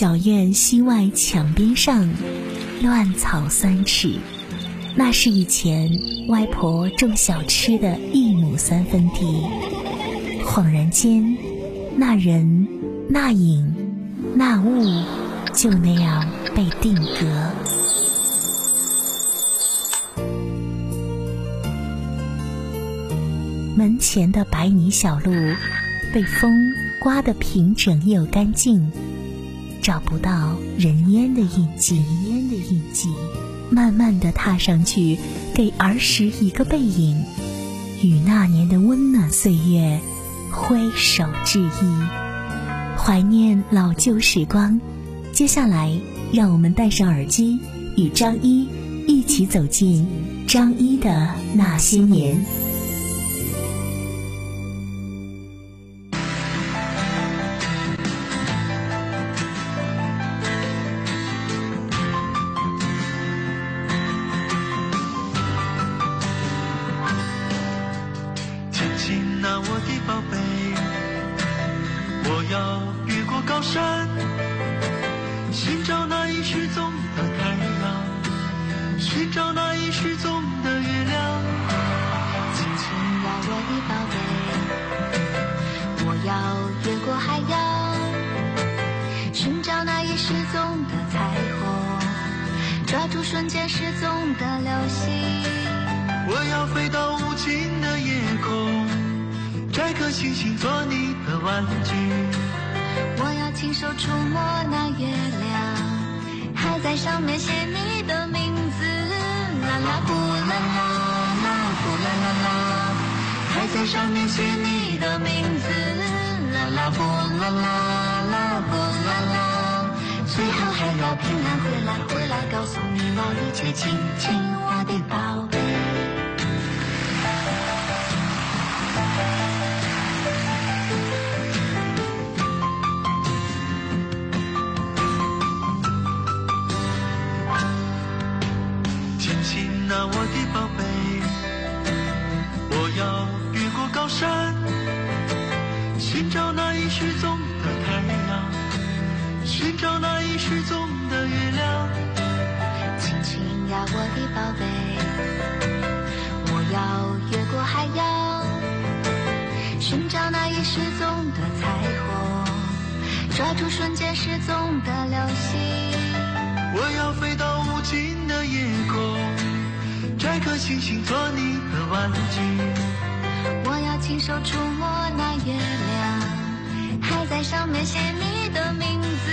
小院西外墙边上，乱草三尺。那是以前外婆种小吃的一亩三分地。恍然间，那人、那影、那物，就那样被定格。门前的白泥小路，被风刮得平整又干净，找不到人烟的印记。烟的印记。慢慢的踏上去，给儿时一个背影，与那年的温暖岁月挥手致意，怀念老旧时光。接下来，让我们戴上耳机，与张一一起走进张一的那些年。要越过高山寻找那已失踪的太阳寻找那已失踪的月亮。亲亲呀我的宝贝我要越过海洋寻找那已失踪的彩虹。抓住瞬间失踪的流星我要飞到无尽星星做你的玩具。我要亲手触摸那月亮，还在上面写你的名字。啦啦呼啦啦啦呼啦啦啦，还在上面写你的名字。啦啦呼啦啦啦呼啦啦。最后还要平安回来，回来告诉你我一切亲亲我的宝贝。失踪的月亮，亲亲呀，我的宝贝，我要越过海洋，寻找那已失踪的彩虹，抓住瞬间失踪的流星。我要飞到无尽的夜空，摘颗星星做你的玩具。我要亲手触摸那月亮。还在上面写你的名字，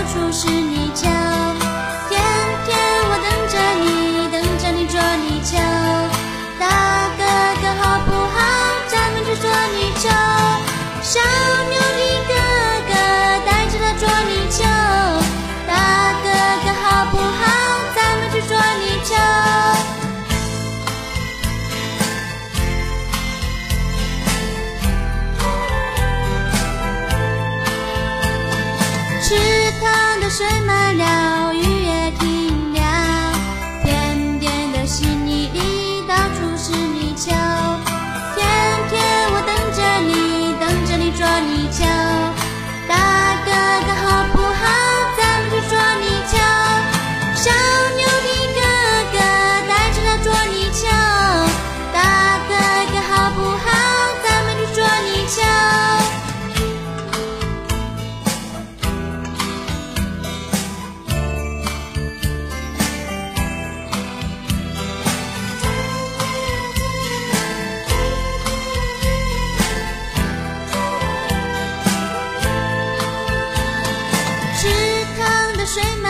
何处是 shame on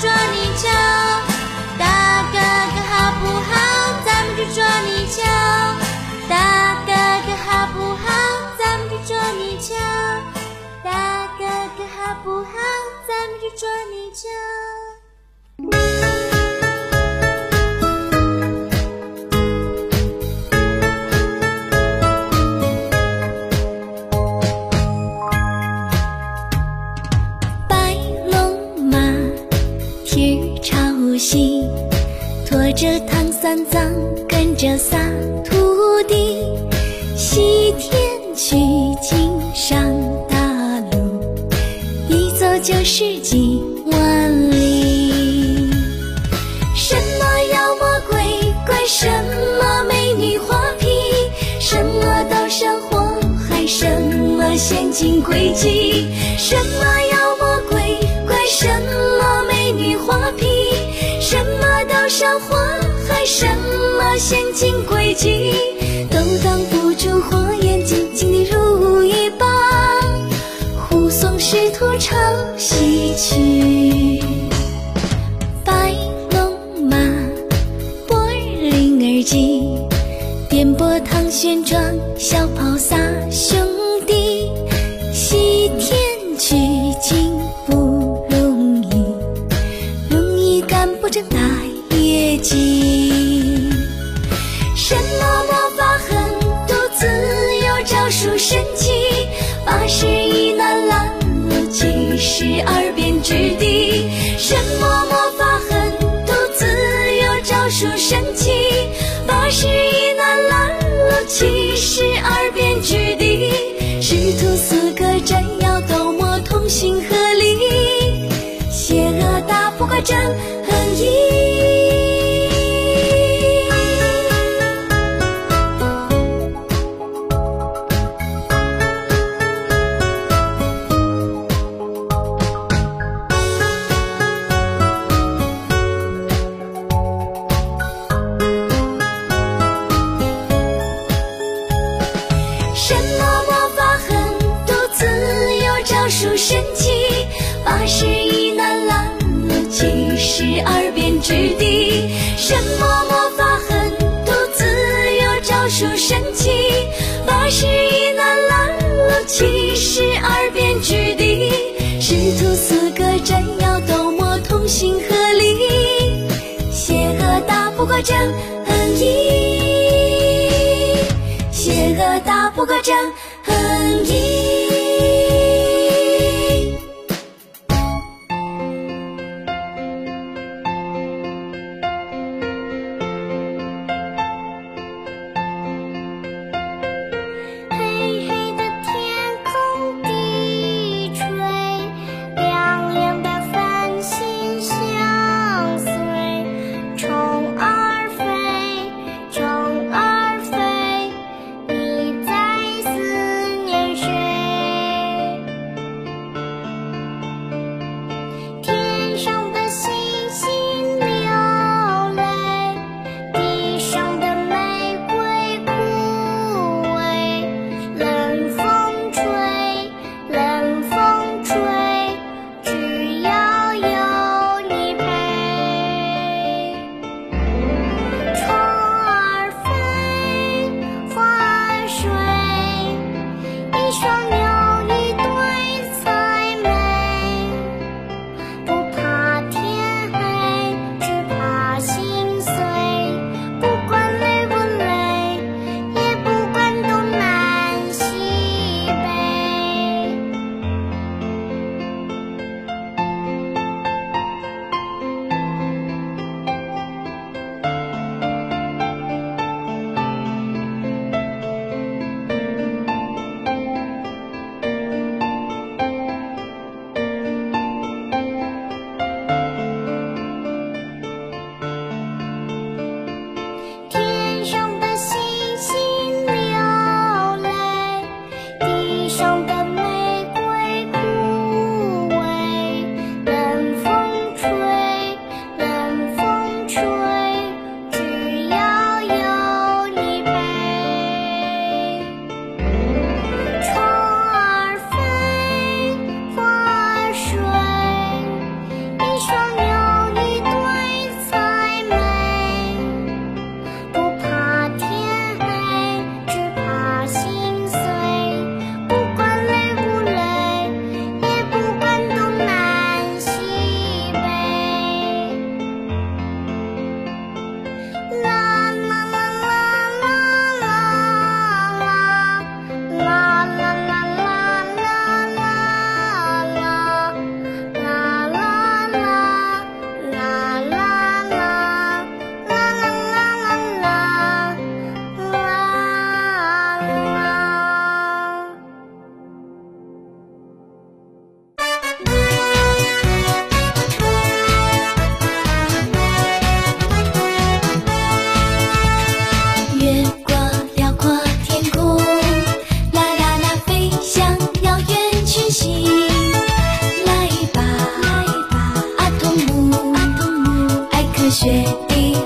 捉泥鳅，大哥哥好不好？咱们去捉泥鳅，大哥哥好不好？咱们去捉泥鳅，大哥哥好不好？咱们去捉泥鳅。三藏，跟着仨徒弟，西天取经上大路，一走就是几万里。什么妖魔鬼怪，什么美女花皮，什么刀山火海，什么陷阱诡计，什么妖魔鬼怪，什么美女花皮，什么刀山火，么陷阱诡计，都挡不住火眼金睛的如意棒，护送师徒朝西去。白龙马，波儿铃儿急，颠簸唐玄奘，小跑仨兄神奇，八十一难拦路，七十二变之地。什么魔法狠毒自有招数神奇，八十一难拦路，七十二变之地。师徒四个斩妖斗魔同心合力，邪恶打不过正义。邪恶打不过正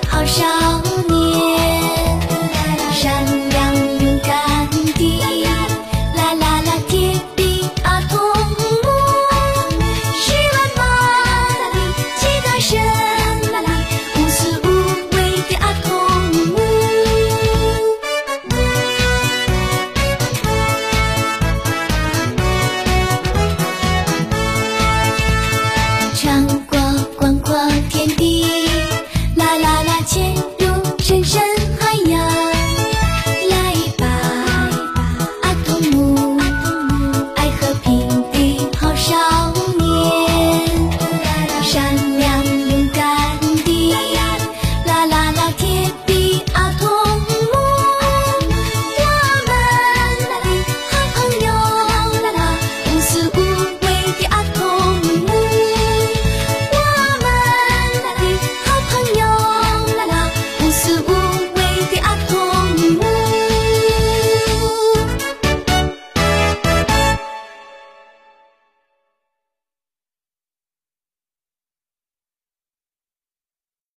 好少年。